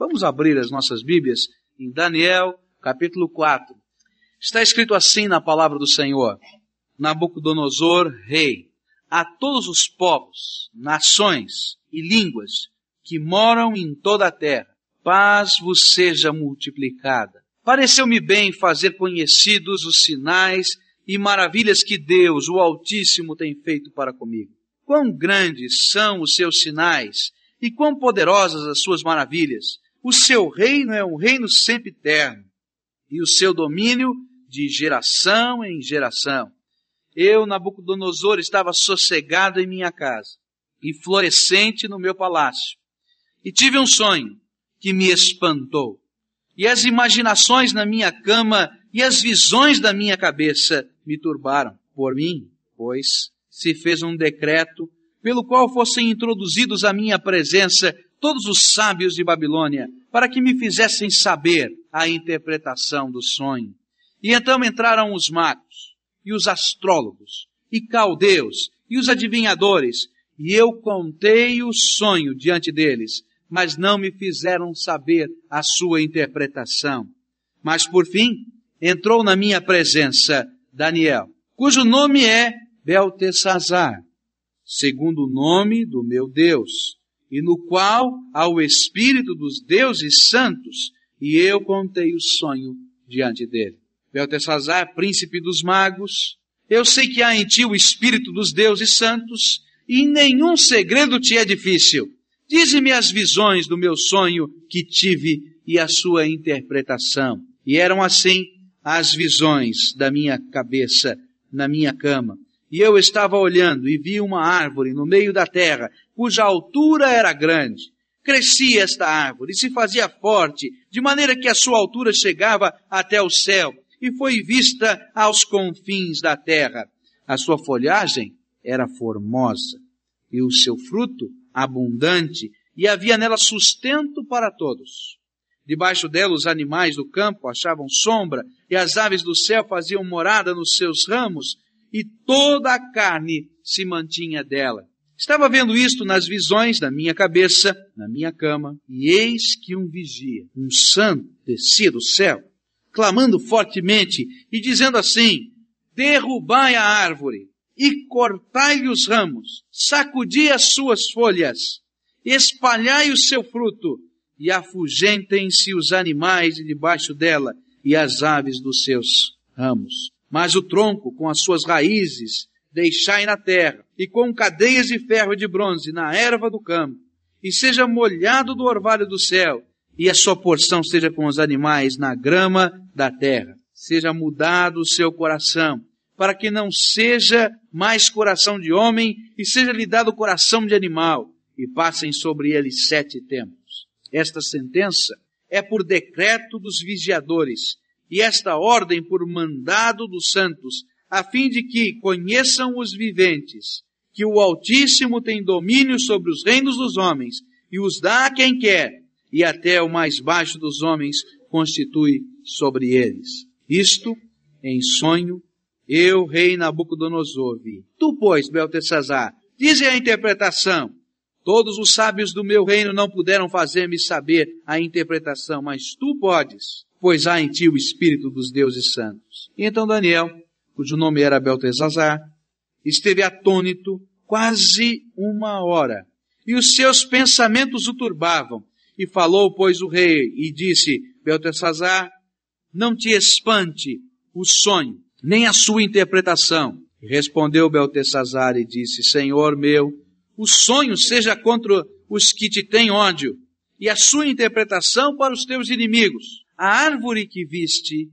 Vamos abrir as nossas Bíblias em Daniel, capítulo 4. Está escrito assim na palavra do Senhor: Nabucodonosor, rei, a todos os povos, nações e línguas que moram em toda a terra, paz vos seja multiplicada. Pareceu-me bem fazer conhecidos os sinais e maravilhas que Deus, o Altíssimo, tem feito para comigo. Quão grandes são os seus sinais e quão poderosas as suas maravilhas. O seu reino é um reino sempre eterno e o seu domínio de geração em geração. Eu, Nabucodonosor, estava sossegado em minha casa e florescente no meu palácio. E tive um sonho que me espantou. E as imaginações na minha cama e as visões da minha cabeça me turbaram. Por mim, pois, se fez um decreto pelo qual fossem introduzidos à minha presença todos os sábios de Babilônia, para que me fizessem saber a interpretação do sonho. E então entraram os magos, e os astrólogos, e caldeus, e os adivinhadores, e eu contei o sonho diante deles, mas não me fizeram saber a sua interpretação. Mas por fim, entrou na minha presença Daniel, cujo nome é Beltesazar, segundo o nome do meu Deus, e no qual há o Espírito dos deuses santos, e eu contei o sonho diante dele. Beltesazar, príncipe dos magos, eu sei que há em ti o Espírito dos deuses santos, e nenhum segredo te é difícil. Dize-me as visões do meu sonho que tive e a sua interpretação. E eram assim as visões da minha cabeça na minha cama. E eu estava olhando e vi uma árvore no meio da terra, cuja altura era grande. Crescia esta árvore e se fazia forte, de maneira que a sua altura chegava até o céu, e foi vista aos confins da terra. A sua folhagem era formosa, e o seu fruto abundante, e havia nela sustento para todos. Debaixo dela os animais do campo achavam sombra, e as aves do céu faziam morada nos seus ramos, e toda a carne se mantinha dela. Estava vendo isto nas visões da minha cabeça, na minha cama, e eis que um vigia, um santo, descia do céu, clamando fortemente e dizendo assim, derrubai a árvore e cortai-lhe os ramos, sacudi as suas folhas, espalhai o seu fruto, e afugentem-se os animais debaixo dela e as aves dos seus ramos. Mas o tronco com as suas raízes deixai na terra, e com cadeias de ferro e de bronze na erva do campo, e seja molhado do orvalho do céu, e a sua porção seja com os animais na grama da terra. Seja mudado o seu coração, para que não seja mais coração de homem, e seja lhe dado coração de animal, e passem sobre ele sete tempos. Esta sentença é por decreto dos vigiadores, e esta ordem por mandado dos santos, a fim de que conheçam os viventes, que o Altíssimo tem domínio sobre os reinos dos homens, e os dá a quem quer, e até o mais baixo dos homens constitui sobre eles. Isto, em sonho, eu, rei Nabucodonosor, vi. Tu, pois, Beltesazar, dize a interpretação. Todos os sábios do meu reino não puderam fazer-me saber a interpretação, mas tu podes pois há em ti o Espírito dos deuses santos. E então Daniel, cujo nome era Beltesazar, esteve atônito quase uma hora, e os seus pensamentos o turbavam. E falou, pois, o rei, e disse, Beltesazar, não te espante o sonho, nem a sua interpretação. Respondeu Beltesazar e disse, Senhor meu, o sonho seja contra os que te têm ódio, e a sua interpretação para os teus inimigos a árvore que viste,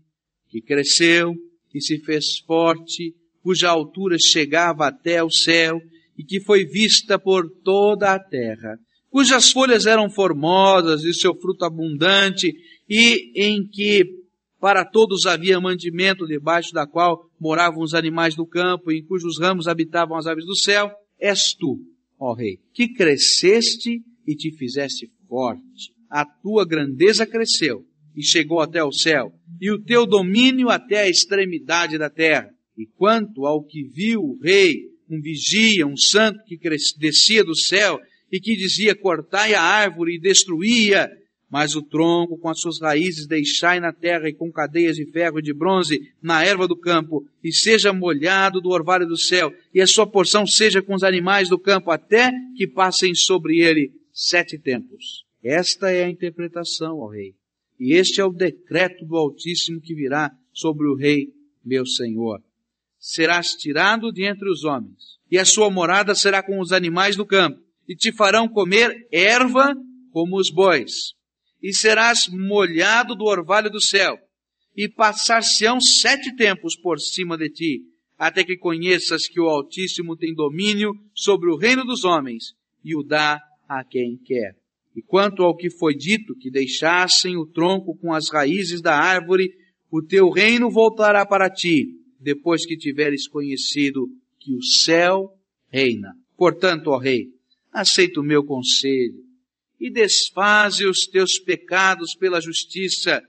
que cresceu e se fez forte, cuja altura chegava até o céu e que foi vista por toda a terra, cujas folhas eram formosas e seu fruto abundante e em que para todos havia mantimento debaixo da qual moravam os animais do campo e em cujos ramos habitavam as aves do céu, és tu, ó rei, que cresceste e te fizeste forte. A tua grandeza cresceu e chegou até o céu, e o teu domínio até a extremidade da terra. E quanto ao que viu o rei, um vigia, um santo que descia do céu e que dizia cortai a árvore e destruía Mas o tronco com as suas raízes deixai na terra e com cadeias de ferro e de bronze na erva do campo, e seja molhado do orvalho do céu, e a sua porção seja com os animais do campo, até que passem sobre ele sete tempos. Esta é a interpretação, ó rei. E este é o decreto do Altíssimo que virá sobre o rei, meu senhor. Serás tirado de entre os homens, e a sua morada será com os animais do campo, e te farão comer erva como os bois e serás molhado do orvalho do céu, e passar-se-ão sete tempos por cima de ti, até que conheças que o Altíssimo tem domínio sobre o reino dos homens, e o dá a quem quer. E quanto ao que foi dito, que deixassem o tronco com as raízes da árvore, o teu reino voltará para ti, depois que tiveres conhecido que o céu reina. Portanto, ó rei, aceita o meu conselho, e desfaze os teus pecados pela justiça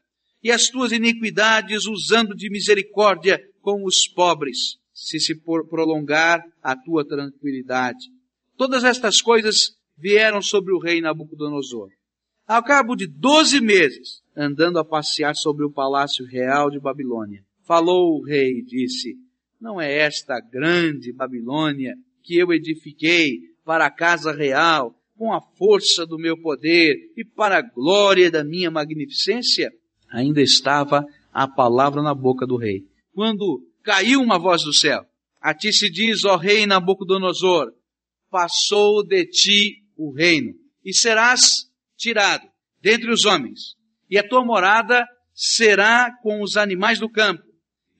e as tuas iniquidades usando de misericórdia com os pobres, se se prolongar a tua tranquilidade. Todas estas coisas vieram sobre o rei Nabucodonosor. Ao cabo de doze meses, andando a passear sobre o palácio real de Babilônia, falou o rei disse, não é esta grande Babilônia que eu edifiquei para a casa real com a força do meu poder e para a glória da minha magnificência? Ainda estava a palavra na boca do rei. Quando caiu uma voz do céu, a ti se diz, ó rei Nabucodonosor, passou de ti o reino, e serás tirado dentre os homens, e a tua morada será com os animais do campo,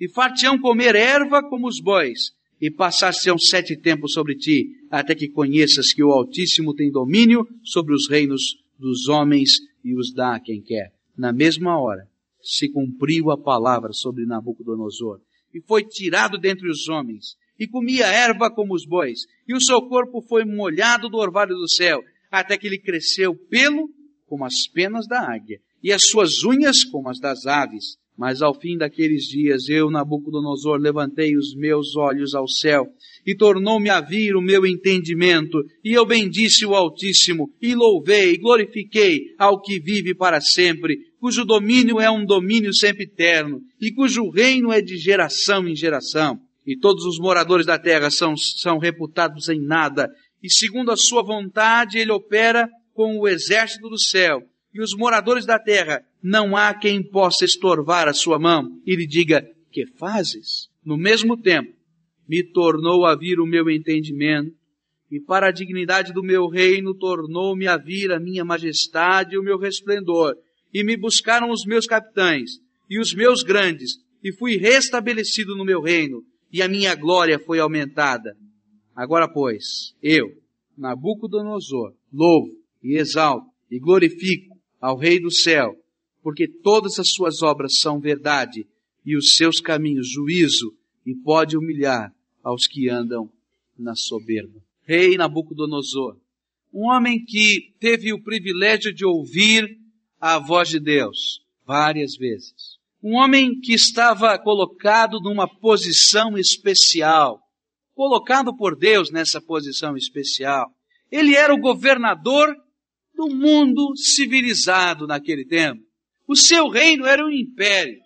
e far-te-ão comer erva como os bois, e passar-se-ão sete tempos sobre ti, até que conheças que o Altíssimo tem domínio sobre os reinos dos homens e os dá a quem quer. Na mesma hora se cumpriu a palavra sobre Nabucodonosor, e foi tirado dentre os homens, e comia erva como os bois, e o seu corpo foi molhado do orvalho do céu, até que ele cresceu pelo como as penas da águia, e as suas unhas como as das aves. Mas ao fim daqueles dias, eu, Nabucodonosor, levantei os meus olhos ao céu, e tornou-me a vir o meu entendimento, e eu bendisse o Altíssimo, e louvei, e glorifiquei ao que vive para sempre, cujo domínio é um domínio sempre eterno, e cujo reino é de geração em geração. E todos os moradores da terra são, são reputados em nada, e segundo a sua vontade ele opera com o exército do céu, e os moradores da terra não há quem possa estorvar a sua mão e lhe diga, que fazes? No mesmo tempo, me tornou a vir o meu entendimento, e para a dignidade do meu reino tornou-me a vir a minha majestade e o meu resplendor, e me buscaram os meus capitães e os meus grandes, e fui restabelecido no meu reino, e a minha glória foi aumentada. Agora, pois, eu, Nabucodonosor, louvo e exalto e glorifico ao Rei do céu, porque todas as suas obras são verdade e os seus caminhos juízo, e pode humilhar aos que andam na soberba. Rei Nabucodonosor, um homem que teve o privilégio de ouvir a voz de Deus várias vezes. Um homem que estava colocado numa posição especial, colocado por Deus nessa posição especial. Ele era o governador do mundo civilizado naquele tempo. O seu reino era um império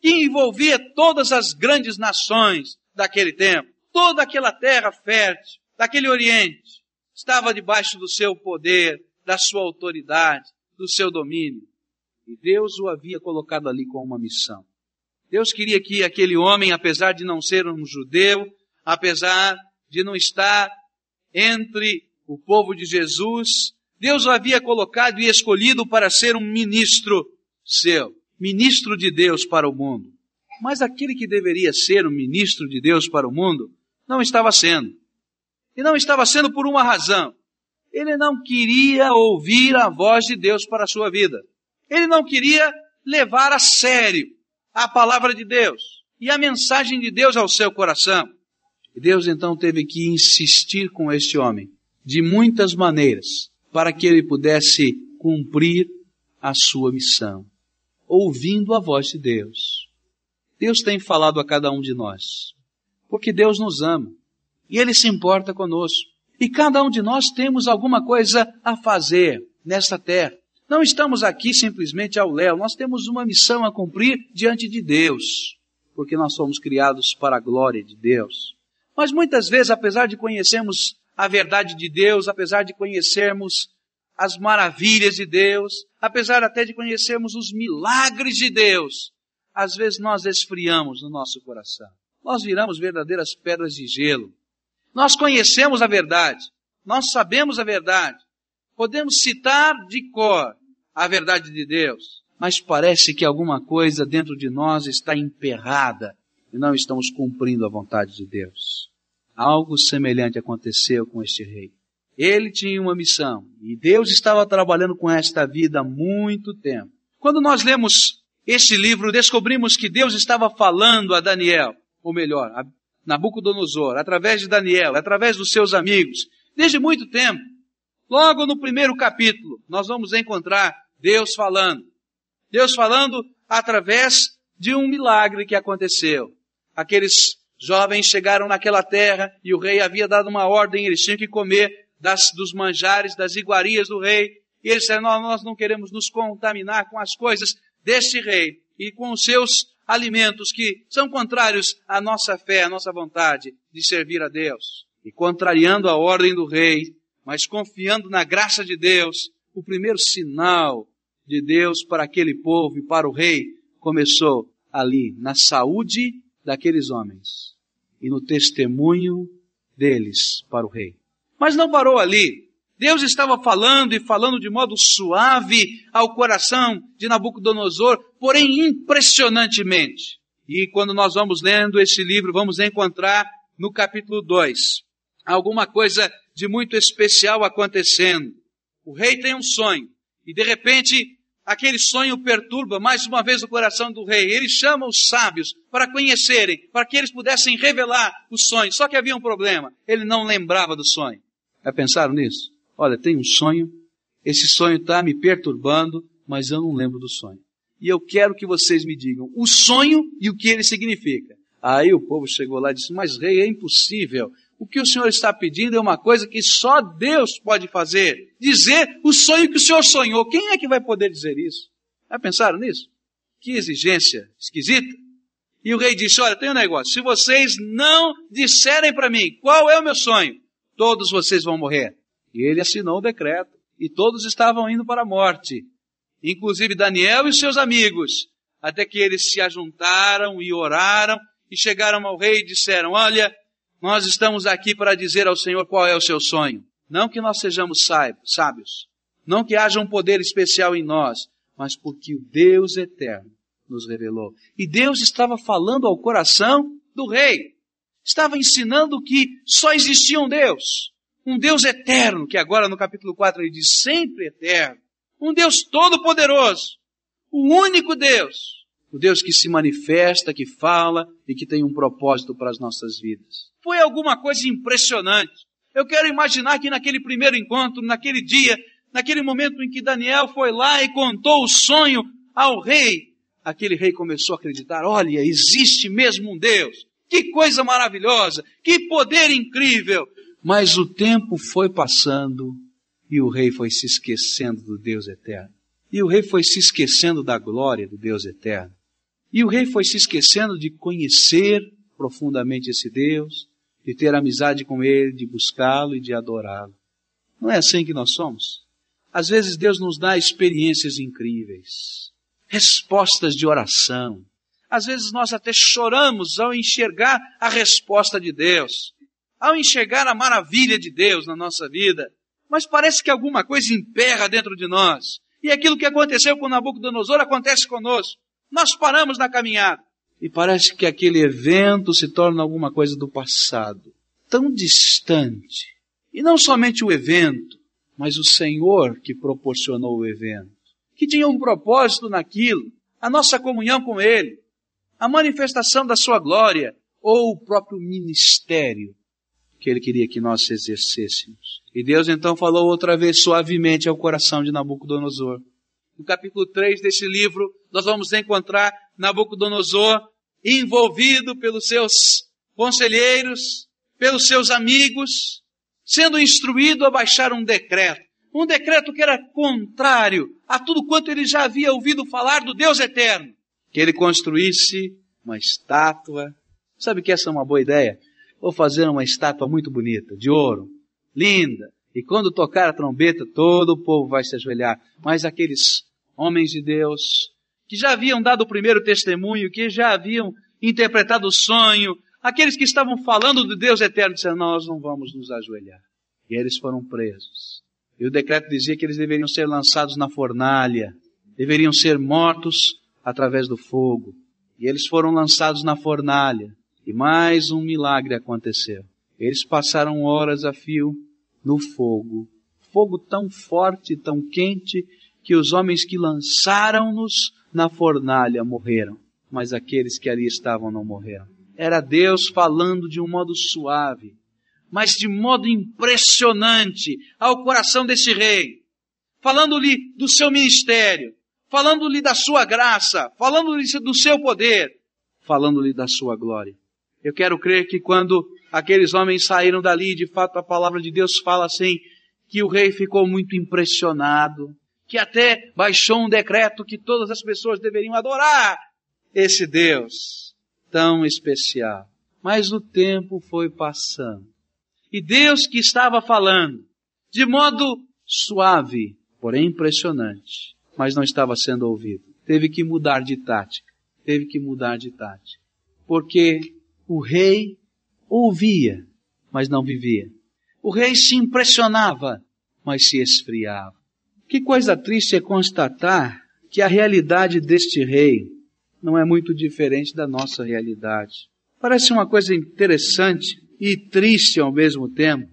que envolvia todas as grandes nações daquele tempo. Toda aquela terra fértil daquele Oriente estava debaixo do seu poder, da sua autoridade, do seu domínio. E Deus o havia colocado ali com uma missão. Deus queria que aquele homem, apesar de não ser um judeu, apesar de não estar entre o povo de Jesus, Deus o havia colocado e escolhido para ser um ministro seu, ministro de Deus para o mundo. Mas aquele que deveria ser um ministro de Deus para o mundo, não estava sendo. E não estava sendo por uma razão. Ele não queria ouvir a voz de Deus para a sua vida. Ele não queria levar a sério a palavra de Deus e a mensagem de Deus ao seu coração. E Deus então teve que insistir com este homem de muitas maneiras para que ele pudesse cumprir a sua missão ouvindo a voz de Deus. Deus tem falado a cada um de nós, porque Deus nos ama e Ele se importa conosco. E cada um de nós temos alguma coisa a fazer nesta terra. Não estamos aqui simplesmente ao léu, nós temos uma missão a cumprir diante de Deus, porque nós somos criados para a glória de Deus. Mas muitas vezes, apesar de conhecermos a verdade de Deus, apesar de conhecermos as maravilhas de Deus, apesar até de conhecermos os milagres de Deus, às vezes nós esfriamos no nosso coração. Nós viramos verdadeiras pedras de gelo. Nós conhecemos a verdade, nós sabemos a verdade, podemos citar de cor a verdade de Deus, mas parece que alguma coisa dentro de nós está emperrada e não estamos cumprindo a vontade de Deus. Algo semelhante aconteceu com este rei. Ele tinha uma missão e Deus estava trabalhando com esta vida há muito tempo. Quando nós lemos este livro, descobrimos que Deus estava falando a Daniel, ou melhor, a Nabucodonosor, através de Daniel, através dos seus amigos, desde muito tempo. Logo no primeiro capítulo, nós vamos encontrar Deus falando. Deus falando através de um milagre que aconteceu. Aqueles jovens chegaram naquela terra e o rei havia dado uma ordem, eles tinham que comer das, dos manjares, das iguarias do rei. E eles disseram, nós não queremos nos contaminar com as coisas deste rei e com os seus alimentos que são contrários à nossa fé, à nossa vontade de servir a Deus. E contrariando a ordem do rei, mas confiando na graça de Deus, o primeiro sinal de Deus para aquele povo e para o rei começou ali, na saúde daqueles homens e no testemunho deles para o rei. Mas não parou ali. Deus estava falando e falando de modo suave ao coração de Nabucodonosor, porém impressionantemente. E quando nós vamos lendo esse livro, vamos encontrar no capítulo 2 alguma coisa de muito especial acontecendo. O rei tem um sonho e de repente aquele sonho perturba mais uma vez o coração do rei. Ele chama os sábios para conhecerem, para que eles pudessem revelar o sonho. Só que havia um problema, ele não lembrava do sonho. Já pensaram nisso? Olha, tem um sonho, esse sonho está me perturbando, mas eu não lembro do sonho. E eu quero que vocês me digam o sonho e o que ele significa. Aí o povo chegou lá e disse, mas rei, é impossível. O que o Senhor está pedindo é uma coisa que só Deus pode fazer. Dizer o sonho que o Senhor sonhou. Quem é que vai poder dizer isso? Já pensaram nisso? Que exigência esquisita. E o rei disse, olha, tem um negócio. Se vocês não disserem para mim qual é o meu sonho, todos vocês vão morrer. E ele assinou o decreto. E todos estavam indo para a morte. Inclusive Daniel e seus amigos. Até que eles se ajuntaram e oraram e chegaram ao rei e disseram, olha, nós estamos aqui para dizer ao Senhor qual é o seu sonho. Não que nós sejamos sábios, não que haja um poder especial em nós, mas porque o Deus eterno nos revelou. E Deus estava falando ao coração do rei. Estava ensinando que só existia um Deus. Um Deus eterno, que agora no capítulo 4 ele diz sempre eterno. Um Deus todo-poderoso. O único Deus. O Deus que se manifesta, que fala e que tem um propósito para as nossas vidas. Foi alguma coisa impressionante. Eu quero imaginar que naquele primeiro encontro, naquele dia, naquele momento em que Daniel foi lá e contou o sonho ao rei, aquele rei começou a acreditar: olha, existe mesmo um Deus. Que coisa maravilhosa, que poder incrível. Mas o tempo foi passando e o rei foi se esquecendo do Deus eterno. E o rei foi se esquecendo da glória do Deus eterno. E o rei foi se esquecendo de conhecer profundamente esse Deus, de ter amizade com Ele, de buscá-lo e de adorá-lo. Não é assim que nós somos? Às vezes Deus nos dá experiências incríveis, respostas de oração. Às vezes nós até choramos ao enxergar a resposta de Deus, ao enxergar a maravilha de Deus na nossa vida. Mas parece que alguma coisa emperra dentro de nós. E aquilo que aconteceu com Nabucodonosor acontece conosco. Nós paramos na caminhada e parece que aquele evento se torna alguma coisa do passado, tão distante. E não somente o evento, mas o Senhor que proporcionou o evento, que tinha um propósito naquilo, a nossa comunhão com Ele, a manifestação da Sua glória, ou o próprio ministério que Ele queria que nós exercêssemos. E Deus então falou outra vez suavemente ao coração de Nabucodonosor. No capítulo 3 desse livro, nós vamos encontrar Nabucodonosor envolvido pelos seus conselheiros, pelos seus amigos, sendo instruído a baixar um decreto. Um decreto que era contrário a tudo quanto ele já havia ouvido falar do Deus eterno. Que ele construísse uma estátua. Sabe que essa é uma boa ideia? Vou fazer uma estátua muito bonita, de ouro, linda. E quando tocar a trombeta, todo o povo vai se ajoelhar. Mas aqueles homens de Deus, que já haviam dado o primeiro testemunho, que já haviam interpretado o sonho, aqueles que estavam falando de Deus eterno, disseram, nós não vamos nos ajoelhar. E eles foram presos. E o decreto dizia que eles deveriam ser lançados na fornalha, deveriam ser mortos através do fogo. E eles foram lançados na fornalha. E mais um milagre aconteceu. Eles passaram horas a fio no fogo. Fogo tão forte, tão quente, que os homens que lançaram-nos na fornalha morreram. Mas aqueles que ali estavam não morreram. Era Deus falando de um modo suave, mas de modo impressionante ao coração desse rei, falando-lhe do seu ministério, falando-lhe da sua graça, falando-lhe do seu poder, falando-lhe da sua glória. Eu quero crer que quando aqueles homens saíram dali, de fato a palavra de Deus fala assim, que o rei ficou muito impressionado, que até baixou um decreto que todas as pessoas deveriam adorar esse Deus tão especial. Mas o tempo foi passando. E Deus que estava falando, de modo suave, porém impressionante, mas não estava sendo ouvido. Teve que mudar de tática. Teve que mudar de tática. Porque o rei ouvia, mas não vivia. O rei se impressionava, mas se esfriava. Que coisa triste é constatar que a realidade deste rei não é muito diferente da nossa realidade. Parece uma coisa interessante e triste ao mesmo tempo,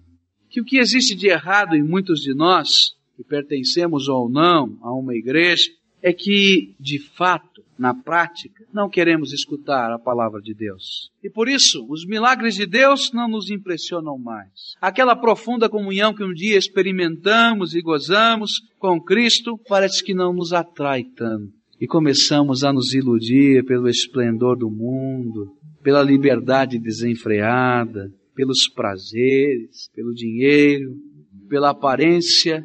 que o que existe de errado em muitos de nós, que pertencemos ou não a uma igreja, é que, de fato, na prática, não queremos escutar a palavra de Deus. E por isso, os milagres de Deus não nos impressionam mais. Aquela profunda comunhão que um dia experimentamos e gozamos com Cristo parece que não nos atrai tanto. E começamos a nos iludir pelo esplendor do mundo, pela liberdade desenfreada, pelos prazeres, pelo dinheiro, pela aparência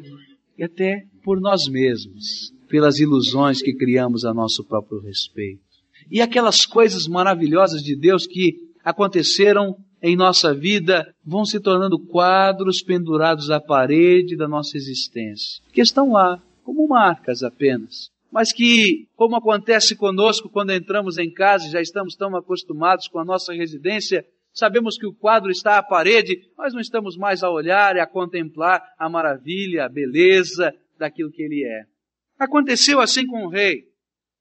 e até por nós mesmos, pelas ilusões que criamos a nosso próprio respeito. E aquelas coisas maravilhosas de Deus que aconteceram em nossa vida vão se tornando quadros pendurados à parede da nossa existência, que estão lá como marcas apenas, mas que, como acontece conosco quando entramos em casa e já estamos tão acostumados com a nossa residência, sabemos que o quadro está à parede, mas não estamos mais a olhar e a contemplar a maravilha, a beleza daquilo que ele é. Aconteceu assim com o rei,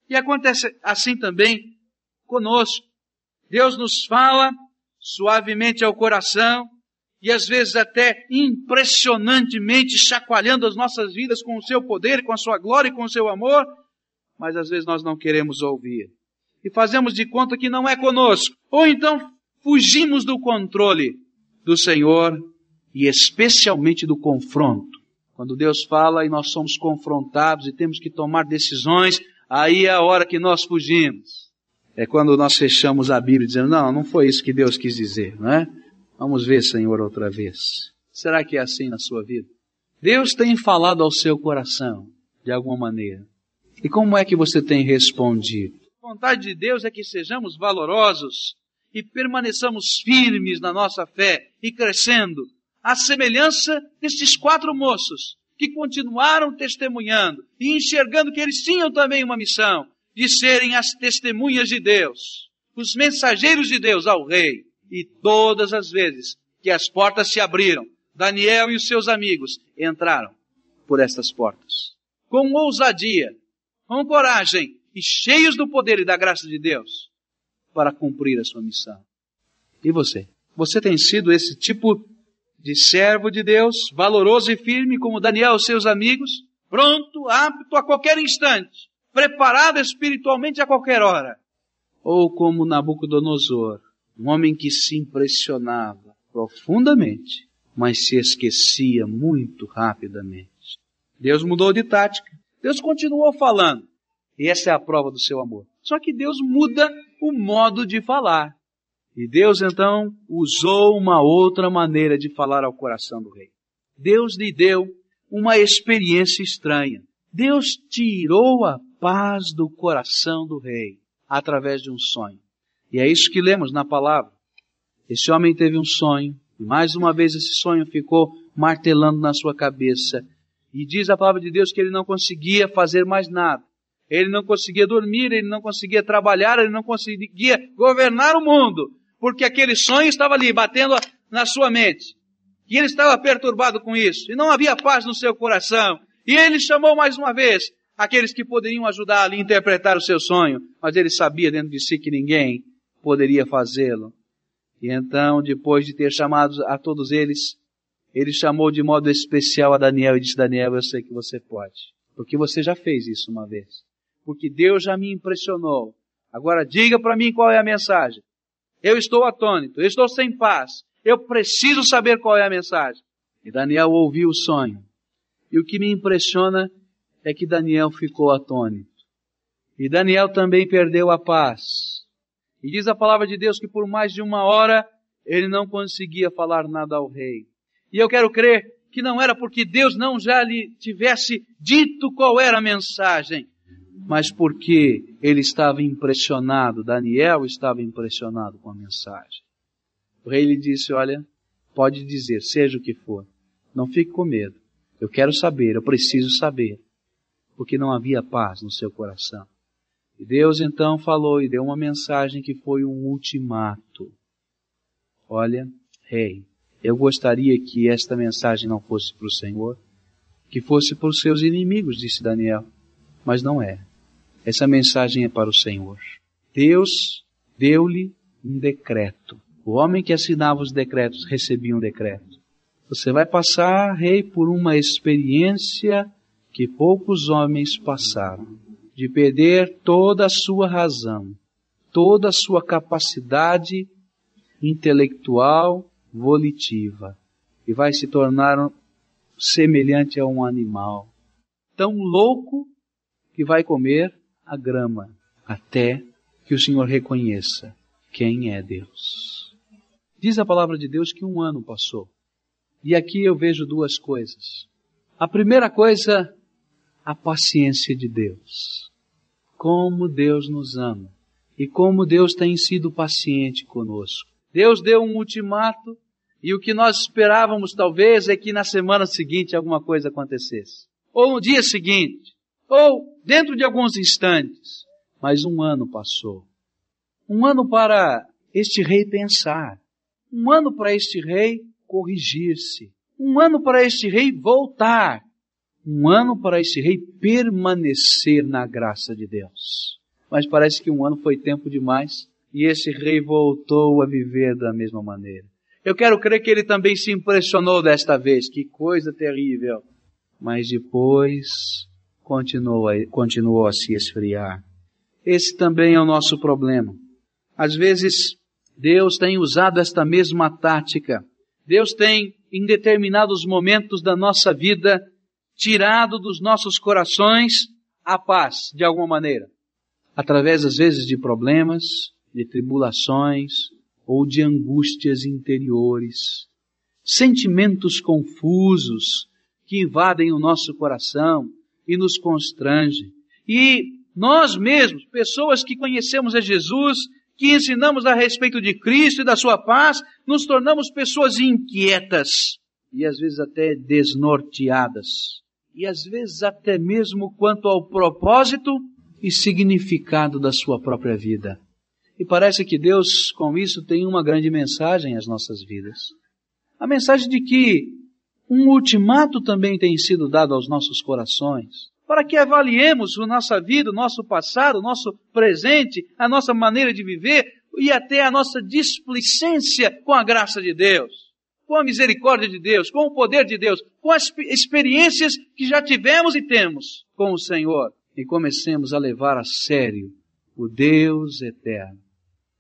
e acontece assim também conosco. Deus nos fala suavemente ao coração, e às vezes até impressionantemente chacoalhando as nossas vidas com o seu poder, com a sua glória e com o seu amor, mas às vezes nós não queremos ouvir. E fazemos de conta que não é conosco. Ou então fugimos do controle do Senhor e especialmente do confronto. Quando Deus fala e nós somos confrontados e temos que tomar decisões, aí é a hora que nós fugimos. É quando nós fechamos a Bíblia dizendo, não, não foi isso que Deus quis dizer, não é? Vamos ver, Senhor, outra vez. Será que é assim na sua vida? Deus tem falado ao seu coração, de alguma maneira. E como é que você tem respondido? A vontade de Deus é que sejamos valorosos e permaneçamos firmes na nossa fé e crescendo, à semelhança destes quatro moços que continuaram testemunhando e enxergando que eles tinham também uma missão de serem as testemunhas de Deus, os mensageiros de Deus ao rei. E todas as vezes que as portas se abriram, Daniel e os seus amigos entraram por estas portas. Com ousadia, com coragem e cheios do poder e da graça de Deus para cumprir a sua missão. E você? Você tem sido esse tipo de servo de Deus, valoroso e firme como Daniel e seus amigos, pronto, apto a qualquer instante, preparado espiritualmente a qualquer hora? Ou como Nabucodonosor, um homem que se impressionava profundamente, mas se esquecia muito rapidamente. Deus mudou de tática. Deus continuou falando. E essa é a prova do seu amor. Só que Deus muda o modo de falar. E Deus então usou uma outra maneira de falar ao coração do rei. Deus lhe deu uma experiência estranha. Deus tirou a paz do coração do rei através de um sonho. E é isso que lemos na palavra. Esse homem teve um sonho, e mais uma vez esse sonho ficou martelando na sua cabeça. E diz a palavra de Deus que ele não conseguia fazer mais nada. Ele não conseguia dormir, ele não conseguia trabalhar, ele não conseguia governar o mundo, porque aquele sonho estava ali batendo na sua mente. E ele estava perturbado com isso, e não havia paz no seu coração. E ele chamou mais uma vez aqueles que poderiam ajudar ali a interpretar o seu sonho, mas ele sabia dentro de si que ninguém poderia fazê-lo. E então, depois de ter chamado a todos eles, ele chamou de modo especial a Daniel e disse: Daniel, eu sei que você pode, porque você já fez isso uma vez. Porque Deus já me impressionou. Agora diga para mim qual é a mensagem. Eu estou atônito, eu estou sem paz. Eu preciso saber qual é a mensagem. E Daniel ouviu o sonho. E o que me impressiona é que Daniel ficou atônito. E Daniel também perdeu a paz. E diz a palavra de Deus que por mais de uma hora ele não conseguia falar nada ao rei. E eu quero crer que não era porque Deus não já lhe tivesse dito qual era a mensagem, mas porque ele estava impressionado, Daniel estava impressionado com a mensagem. O rei lhe disse: Olha, pode dizer, seja o que for, não fique com medo. Eu quero saber, eu preciso saber, porque não havia paz no seu coração. E Deus então falou e deu uma mensagem que foi um ultimato. Olha, rei, eu gostaria que esta mensagem não fosse para o Senhor, que fosse para os seus inimigos, disse Daniel. Mas não é. Essa mensagem é para o Senhor. Deus deu-lhe um decreto. O homem que assinava os decretos recebia um decreto. Você vai passar, rei, por uma experiência que poucos homens passaram de perder toda a sua razão, toda a sua capacidade intelectual, volitiva, e vai se tornar semelhante a um animal, tão louco que vai comer a grama, até que o Senhor reconheça quem é Deus. Diz a palavra de Deus que um ano passou. E aqui eu vejo duas coisas. A primeira coisa, a paciência de Deus como Deus nos ama e como Deus tem sido paciente conosco. Deus deu um ultimato e o que nós esperávamos talvez é que na semana seguinte alguma coisa acontecesse. Ou no dia seguinte. Ou dentro de alguns instantes. Mas um ano passou. Um ano para este rei pensar. Um ano para este rei corrigir-se. Um ano para este rei voltar um ano para esse rei permanecer na graça de Deus. Mas parece que um ano foi tempo demais e esse rei voltou a viver da mesma maneira. Eu quero crer que ele também se impressionou desta vez. Que coisa terrível. Mas depois continuou a, continuou a se esfriar. Esse também é o nosso problema. Às vezes, Deus tem usado esta mesma tática. Deus tem, em determinados momentos da nossa vida, tirado dos nossos corações a paz, de alguma maneira. Através, às vezes, de problemas, de tribulações ou de angústias interiores. Sentimentos confusos que invadem o nosso coração e nos constrangem. E nós mesmos, pessoas que conhecemos a Jesus, que ensinamos a respeito de Cristo e da sua paz, nos tornamos pessoas inquietas e às vezes até desnorteadas e às vezes até mesmo quanto ao propósito e significado da sua própria vida. E parece que Deus, com isso, tem uma grande mensagem às nossas vidas. A mensagem de que um ultimato também tem sido dado aos nossos corações, para que avaliemos a nossa vida, o nosso passado, o nosso presente, a nossa maneira de viver e até a nossa displicência com a graça de Deus com a misericórdia de Deus, com o poder de Deus, com as experiências que já tivemos e temos com o Senhor. E comecemos a levar a sério o Deus eterno.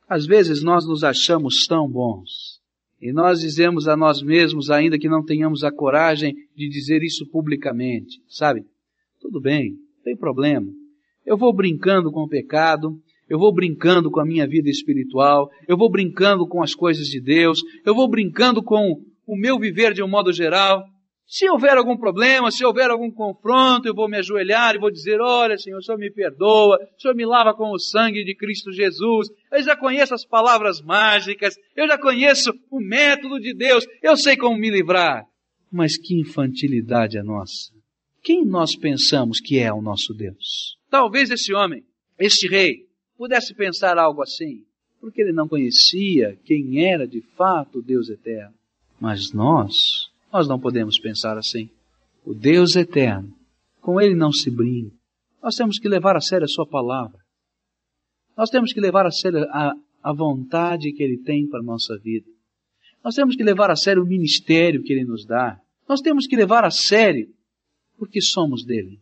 Às vezes nós nos achamos tão bons. E nós dizemos a nós mesmos, ainda que não tenhamos a coragem de dizer isso publicamente, sabe? Tudo bem, não tem problema. Eu vou brincando com o pecado, eu vou brincando com a minha vida espiritual, eu vou brincando com as coisas de Deus, eu vou brincando com o meu viver de um modo geral. Se houver algum problema, se houver algum confronto, eu vou me ajoelhar e vou dizer: Olha, Senhor, o Senhor me perdoa, o Senhor me lava com o sangue de Cristo Jesus. Eu já conheço as palavras mágicas, eu já conheço o método de Deus, eu sei como me livrar. Mas que infantilidade a nossa! Quem nós pensamos que é o nosso Deus? Talvez esse homem, este rei, pudesse pensar algo assim, porque ele não conhecia quem era de fato o Deus eterno. Mas nós, nós não podemos pensar assim. O Deus eterno, com ele não se brinca. Nós temos que levar a sério a sua palavra. Nós temos que levar a sério a, a vontade que ele tem para a nossa vida. Nós temos que levar a sério o ministério que ele nos dá. Nós temos que levar a sério porque somos dele.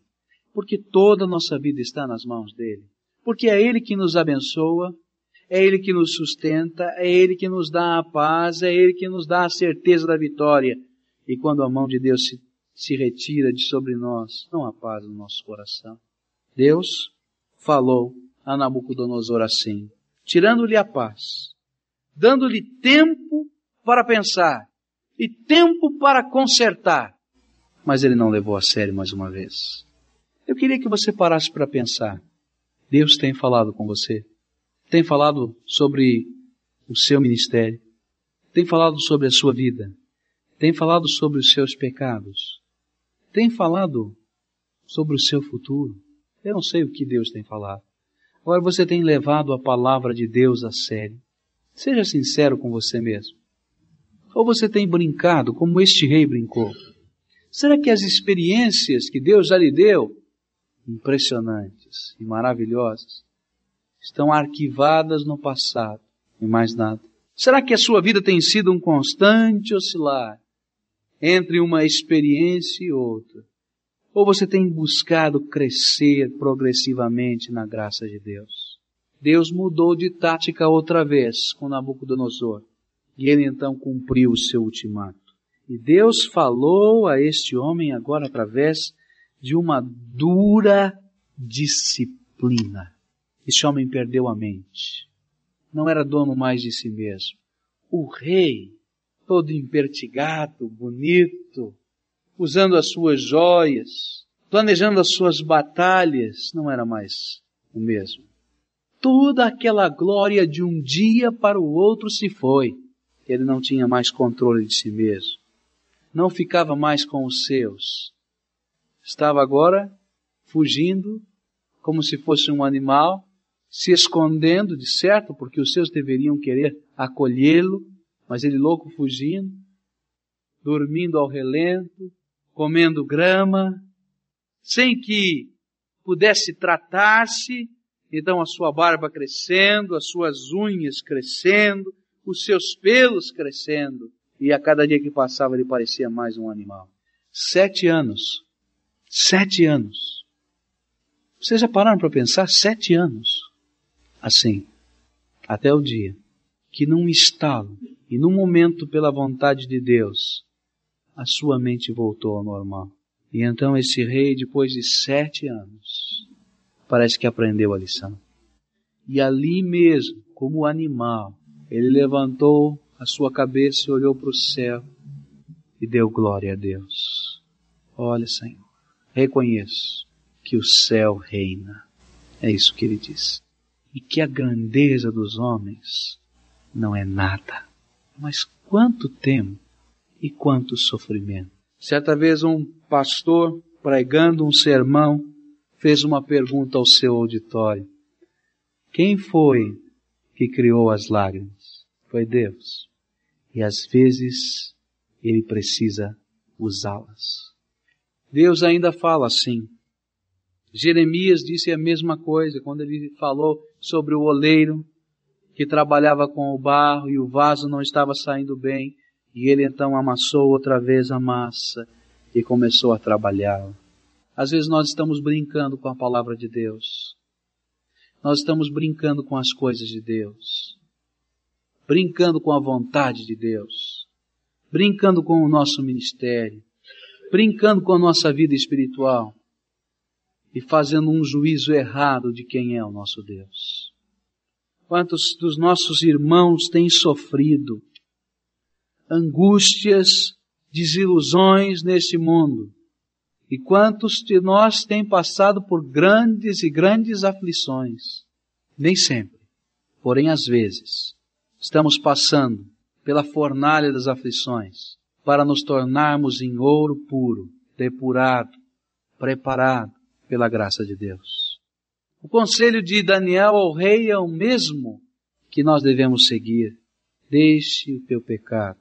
Porque toda a nossa vida está nas mãos dele. Porque é ele que nos abençoa, é Ele que nos sustenta, é Ele que nos dá a paz, é Ele que nos dá a certeza da vitória. E quando a mão de Deus se, se retira de sobre nós, não há paz no nosso coração. Deus falou a Nabucodonosor assim, tirando-lhe a paz, dando-lhe tempo para pensar e tempo para consertar. Mas ele não levou a sério mais uma vez. Eu queria que você parasse para pensar. Deus tem falado com você tem falado sobre o seu ministério, tem falado sobre a sua vida, tem falado sobre os seus pecados, tem falado sobre o seu futuro. Eu não sei o que Deus tem falado. Agora você tem levado a palavra de Deus a sério. Seja sincero com você mesmo. Ou você tem brincado como este rei brincou? Será que as experiências que Deus já lhe deu, impressionantes e maravilhosas, estão arquivadas no passado e mais nada. Será que a sua vida tem sido um constante oscilar entre uma experiência e outra? Ou você tem buscado crescer progressivamente na graça de Deus? Deus mudou de tática outra vez com Nabucodonosor e ele então cumpriu o seu ultimato. E Deus falou a este homem agora através de uma dura disciplina. Esse homem perdeu a mente. Não era dono mais de si mesmo. O rei, todo impertigado, bonito, usando as suas joias, planejando as suas batalhas, não era mais o mesmo. Toda aquela glória de um dia para o outro se foi. Ele não tinha mais controle de si mesmo. Não ficava mais com os seus. Estava agora fugindo como se fosse um animal se escondendo, de certo, porque os seus deveriam querer acolhê-lo, mas ele louco fugindo, dormindo ao relento, comendo grama, sem que pudesse tratar-se, então a sua barba crescendo, as suas unhas crescendo, os seus pelos crescendo, e a cada dia que passava ele parecia mais um animal. Sete anos. Sete anos. Vocês já pararam para pensar? Sete anos assim, até o dia que num estalo e num momento pela vontade de Deus, a sua mente voltou ao normal. E então esse rei, depois de sete anos, parece que aprendeu a lição. E ali mesmo, como animal, ele levantou a sua cabeça e olhou para o céu e deu glória a Deus. Olha, Senhor, reconheço que o céu reina. É isso que ele disse e que a grandeza dos homens não é nada. Mas quanto tempo e quanto sofrimento. Certa vez um pastor, pregando um sermão, fez uma pergunta ao seu auditório. Quem foi que criou as lágrimas? Foi Deus. E às vezes ele precisa usá-las. Deus ainda fala assim. Jeremias disse a mesma coisa quando ele falou sobre o oleiro que trabalhava com o barro e o vaso não estava saindo bem, e ele então amassou outra vez a massa e começou a trabalhá-la. Às vezes nós estamos brincando com a palavra de Deus. Nós estamos brincando com as coisas de Deus. Brincando com a vontade de Deus. Brincando com o nosso ministério. Brincando com a nossa vida espiritual e fazendo um juízo errado de quem é o nosso Deus. Quantos dos nossos irmãos têm sofrido angústias desilusões neste mundo. E quantos de nós têm passado por grandes e grandes aflições? Nem sempre, porém às vezes, estamos passando pela fornalha das aflições para nos tornarmos em ouro puro, depurado, preparado pela graça de Deus. O conselho de Daniel ao rei é o mesmo que nós devemos seguir. Deixe o teu pecado.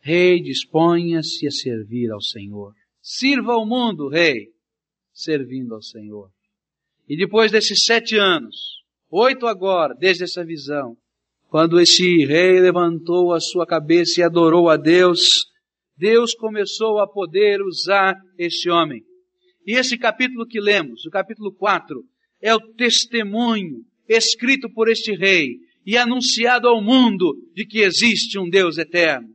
Rei, disponha-se a servir ao Senhor. Sirva ao mundo, rei, servindo ao Senhor. E depois desses sete anos, oito agora, desde essa visão, quando esse rei levantou a sua cabeça e adorou a Deus, Deus começou a poder usar este homem. E esse capítulo que lemos, o capítulo 4, é o testemunho escrito por este rei e anunciado ao mundo de que existe um Deus eterno.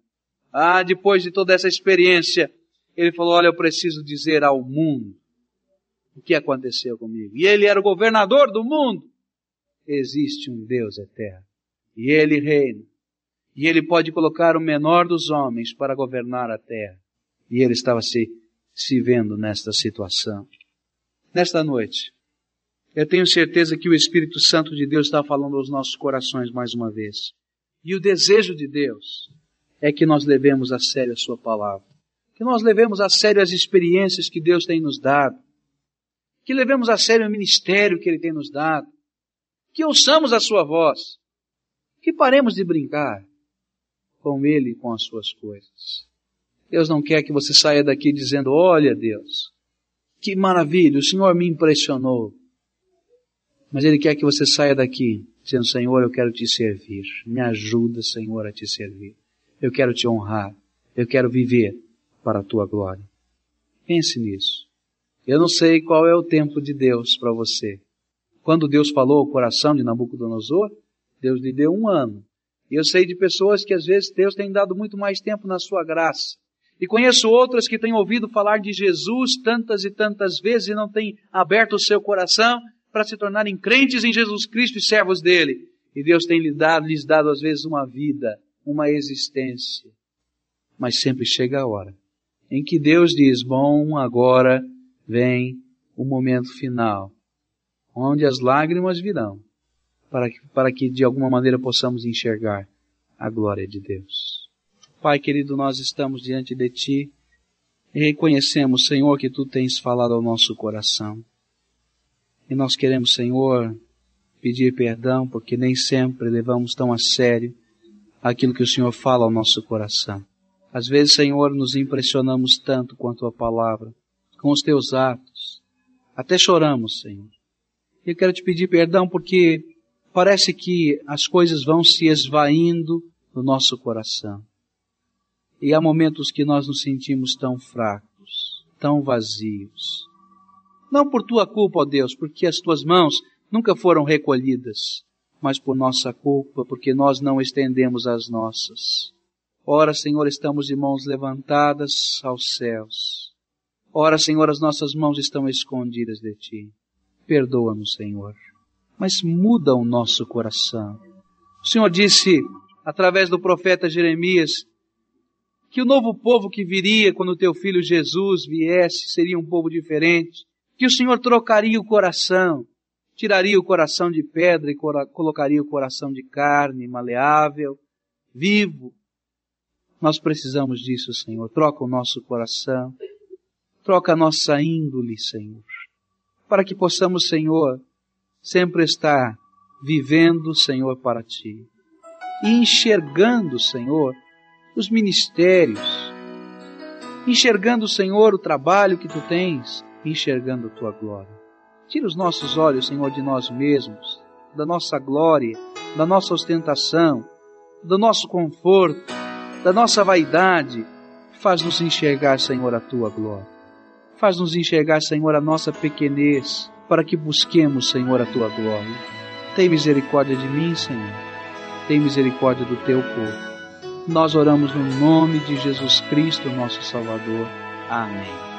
Ah, depois de toda essa experiência, ele falou: Olha, eu preciso dizer ao mundo o que aconteceu comigo. E ele era o governador do mundo. Existe um Deus eterno. E ele reina. E ele pode colocar o menor dos homens para governar a terra. E ele estava se, se vendo nesta situação. Nesta noite, eu tenho certeza que o Espírito Santo de Deus está falando aos nossos corações mais uma vez. E o desejo de Deus é que nós levemos a sério a Sua palavra. Que nós levemos a sério as experiências que Deus tem nos dado. Que levemos a sério o ministério que Ele tem nos dado. Que ouçamos a Sua voz. Que paremos de brincar com Ele e com as Suas coisas. Deus não quer que você saia daqui dizendo, olha Deus, que maravilha, o Senhor me impressionou. Mas Ele quer que você saia daqui dizendo, Senhor, eu quero te servir. Me ajuda, Senhor, a te servir. Eu quero te honrar. Eu quero viver para a tua glória. Pense nisso. Eu não sei qual é o tempo de Deus para você. Quando Deus falou ao coração de Nabucodonosor, Deus lhe deu um ano. E eu sei de pessoas que às vezes Deus tem dado muito mais tempo na sua graça. E conheço outras que têm ouvido falar de Jesus tantas e tantas vezes e não têm aberto o seu coração para se tornarem crentes em Jesus Cristo e servos dele. E Deus tem lhes dado, lhes dado às vezes uma vida, uma existência. Mas sempre chega a hora em que Deus diz: Bom, agora vem o momento final, onde as lágrimas virão, para que, para que de alguma maneira possamos enxergar a glória de Deus. Pai querido, nós estamos diante de Ti e reconhecemos, Senhor, que Tu tens falado ao nosso coração. E nós queremos, Senhor, pedir perdão porque nem sempre levamos tão a sério aquilo que o Senhor fala ao nosso coração. Às vezes, Senhor, nos impressionamos tanto quanto a palavra, com os teus atos. Até choramos, Senhor. Eu quero te pedir perdão porque parece que as coisas vão se esvaindo no nosso coração. E há momentos que nós nos sentimos tão fracos, tão vazios, não por tua culpa, ó Deus, porque as tuas mãos nunca foram recolhidas, mas por nossa culpa, porque nós não estendemos as nossas. Ora, Senhor, estamos de mãos levantadas aos céus. Ora, Senhor, as nossas mãos estão escondidas de Ti. Perdoa-nos, Senhor. Mas muda o nosso coração. O Senhor disse, através do profeta Jeremias, que o novo povo que viria quando Teu Filho Jesus viesse seria um povo diferente que o Senhor trocaria o coração, tiraria o coração de pedra e colocaria o coração de carne, maleável, vivo. Nós precisamos disso, Senhor. Troca o nosso coração, troca a nossa índole, Senhor, para que possamos, Senhor, sempre estar vivendo, Senhor, para Ti. E enxergando, Senhor, os ministérios, enxergando, Senhor, o trabalho que Tu tens enxergando a tua glória. Tira os nossos olhos, Senhor, de nós mesmos, da nossa glória, da nossa ostentação, do nosso conforto, da nossa vaidade. Faz-nos enxergar, Senhor, a tua glória. Faz-nos enxergar, Senhor, a nossa pequenez, para que busquemos, Senhor, a tua glória. Tem misericórdia de mim, Senhor. Tem misericórdia do teu povo. Nós oramos no nome de Jesus Cristo, nosso Salvador. Amém.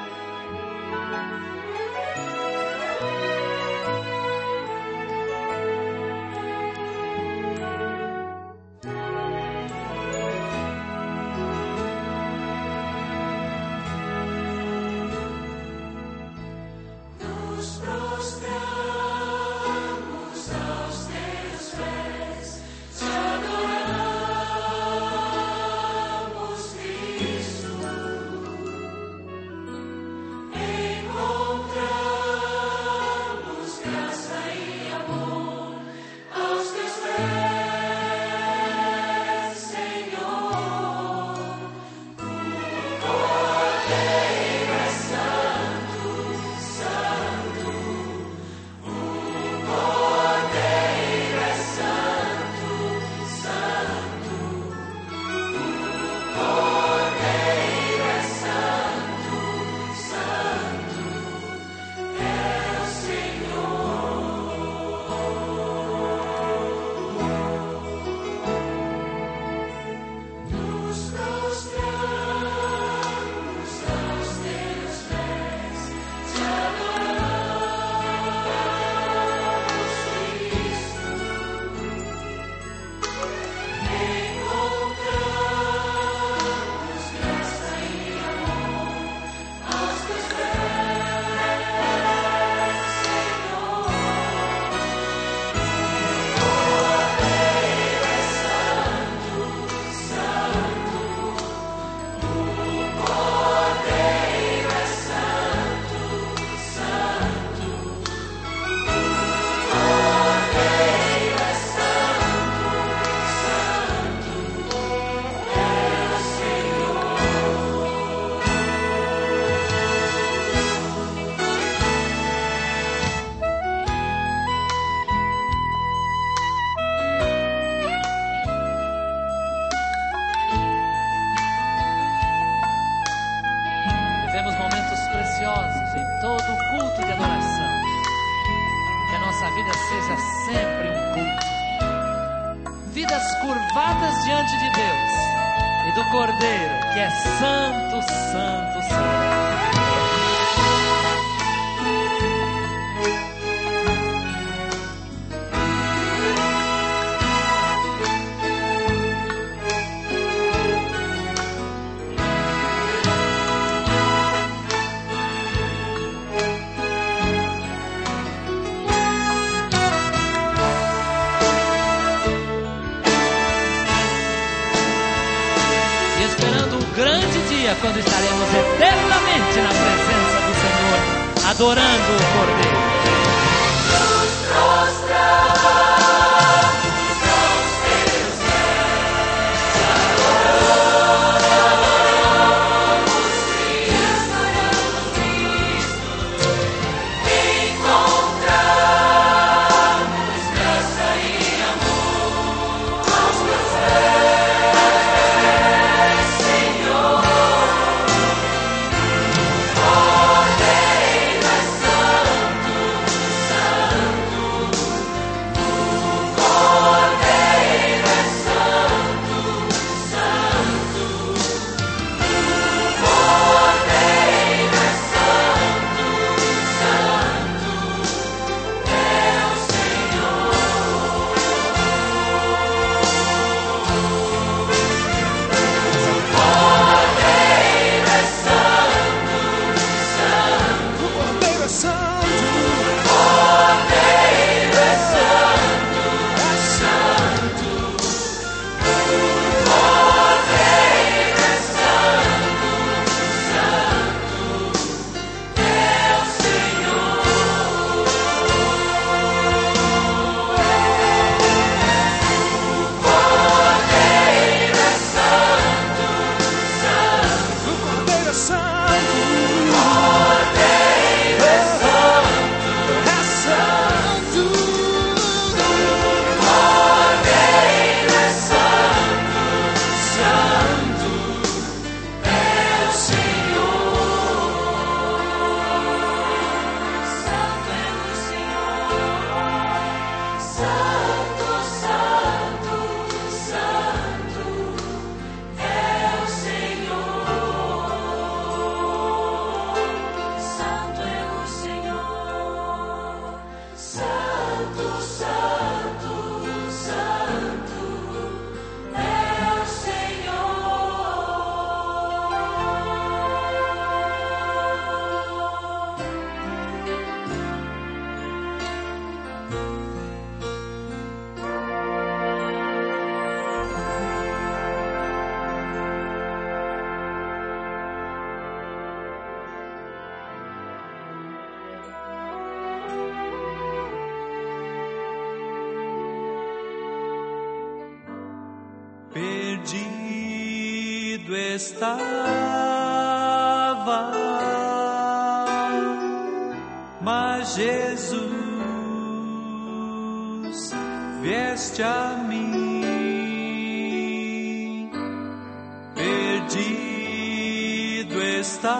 Estava,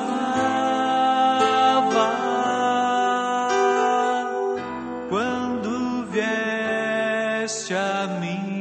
quando vieste a mim.